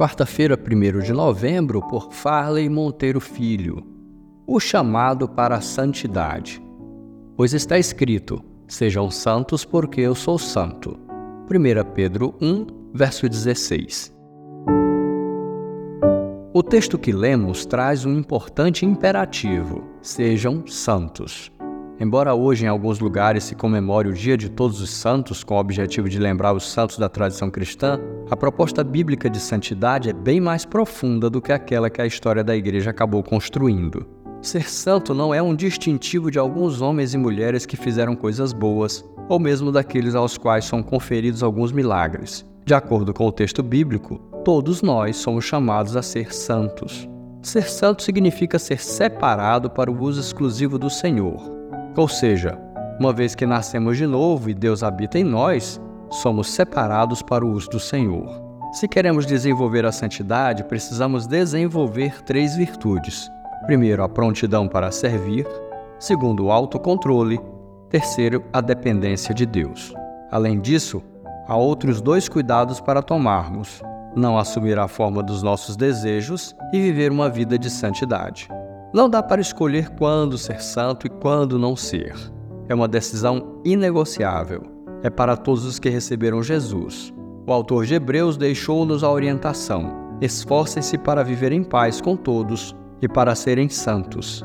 quarta-feira, 1 de novembro, por Farley Monteiro Filho. O chamado para a santidade. Pois está escrito: Sejam santos, porque eu sou santo. 1 Pedro 1, verso 16. O texto que lemos traz um importante imperativo: sejam santos. Embora hoje em alguns lugares se comemore o Dia de Todos os Santos com o objetivo de lembrar os santos da tradição cristã, a proposta bíblica de santidade é bem mais profunda do que aquela que a história da igreja acabou construindo. Ser santo não é um distintivo de alguns homens e mulheres que fizeram coisas boas, ou mesmo daqueles aos quais são conferidos alguns milagres. De acordo com o texto bíblico, todos nós somos chamados a ser santos. Ser santo significa ser separado para o uso exclusivo do Senhor, ou seja, uma vez que nascemos de novo e Deus habita em nós, somos separados para o uso do Senhor. Se queremos desenvolver a santidade, precisamos desenvolver três virtudes. Primeiro, a prontidão para servir. Segundo, o autocontrole. Terceiro, a dependência de Deus. Além disso, há outros dois cuidados para tomarmos: não assumir a forma dos nossos desejos e viver uma vida de santidade. Não dá para escolher quando ser santo e quando não ser. É uma decisão inegociável. É para todos os que receberam Jesus. O autor de Hebreus deixou-nos a orientação: esforcem-se para viver em paz com todos e para serem santos.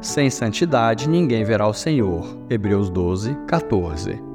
Sem santidade ninguém verá o Senhor. Hebreus 12, 14.